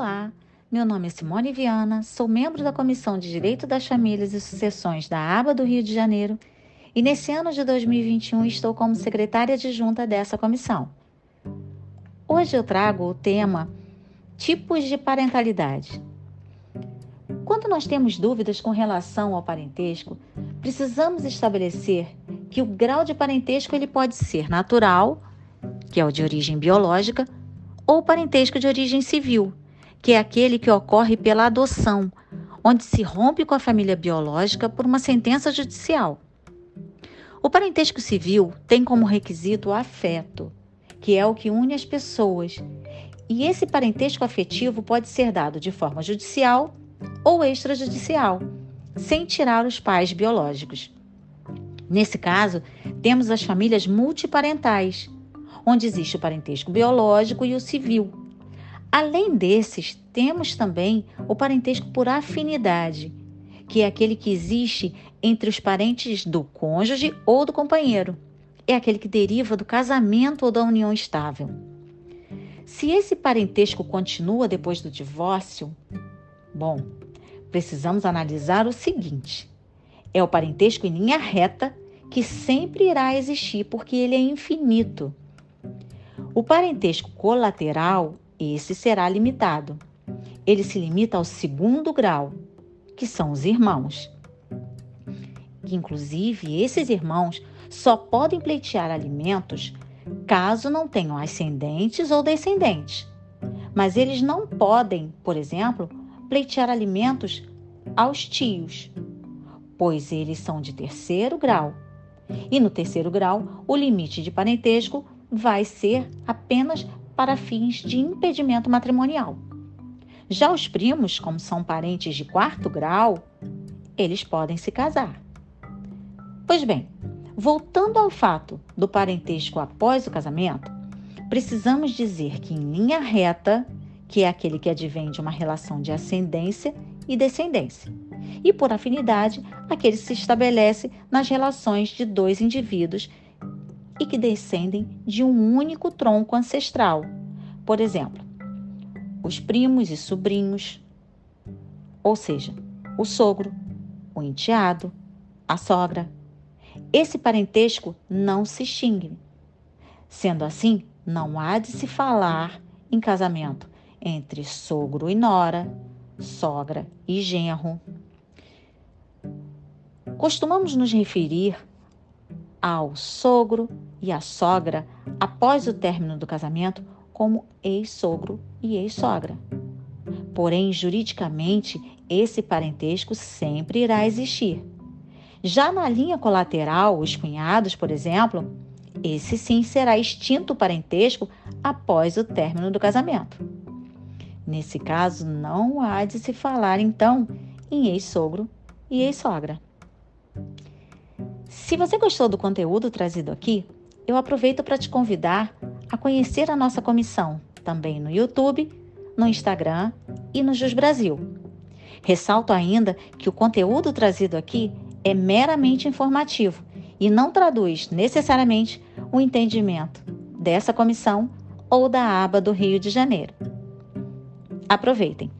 Olá, meu nome é Simone Viana, sou membro da Comissão de Direito das Famílias e Sucessões da ABA do Rio de Janeiro e nesse ano de 2021 estou como secretária adjunta dessa comissão. Hoje eu trago o tema Tipos de parentalidade. Quando nós temos dúvidas com relação ao parentesco, precisamos estabelecer que o grau de parentesco ele pode ser natural, que é o de origem biológica, ou parentesco de origem civil, que é aquele que ocorre pela adoção, onde se rompe com a família biológica por uma sentença judicial. O parentesco civil tem como requisito o afeto, que é o que une as pessoas, e esse parentesco afetivo pode ser dado de forma judicial ou extrajudicial, sem tirar os pais biológicos. Nesse caso, temos as famílias multiparentais, onde existe o parentesco biológico e o civil. Além desses, temos também o parentesco por afinidade, que é aquele que existe entre os parentes do cônjuge ou do companheiro. É aquele que deriva do casamento ou da união estável. Se esse parentesco continua depois do divórcio, bom, precisamos analisar o seguinte: é o parentesco em linha reta que sempre irá existir porque ele é infinito. O parentesco colateral, esse será limitado. Ele se limita ao segundo grau, que são os irmãos. Inclusive, esses irmãos só podem pleitear alimentos caso não tenham ascendentes ou descendentes. Mas eles não podem, por exemplo, pleitear alimentos aos tios, pois eles são de terceiro grau. E no terceiro grau, o limite de parentesco vai ser apenas para fins de impedimento matrimonial. Já os primos, como são parentes de quarto grau, eles podem se casar. Pois bem, voltando ao fato do parentesco após o casamento, precisamos dizer que em linha reta, que é aquele que advém de uma relação de ascendência e descendência, e por afinidade, aquele que se estabelece nas relações de dois indivíduos e que descendem de um único tronco ancestral. Por exemplo, os primos e sobrinhos, ou seja, o sogro, o enteado, a sogra. Esse parentesco não se extingue. Sendo assim, não há de se falar em casamento entre sogro e nora, sogra e genro. Costumamos nos referir ao sogro e à sogra após o término do casamento como ex-sogro e ex-sogra. Porém, juridicamente, esse parentesco sempre irá existir. Já na linha colateral, os cunhados, por exemplo, esse sim será extinto o parentesco após o término do casamento. Nesse caso, não há de se falar então em ex-sogro e ex-sogra. Se você gostou do conteúdo trazido aqui, eu aproveito para te convidar a conhecer a nossa comissão, também no YouTube, no Instagram e no Jus Brasil. Ressalto ainda que o conteúdo trazido aqui é meramente informativo e não traduz necessariamente o entendimento dessa comissão ou da aba do Rio de Janeiro. Aproveitem!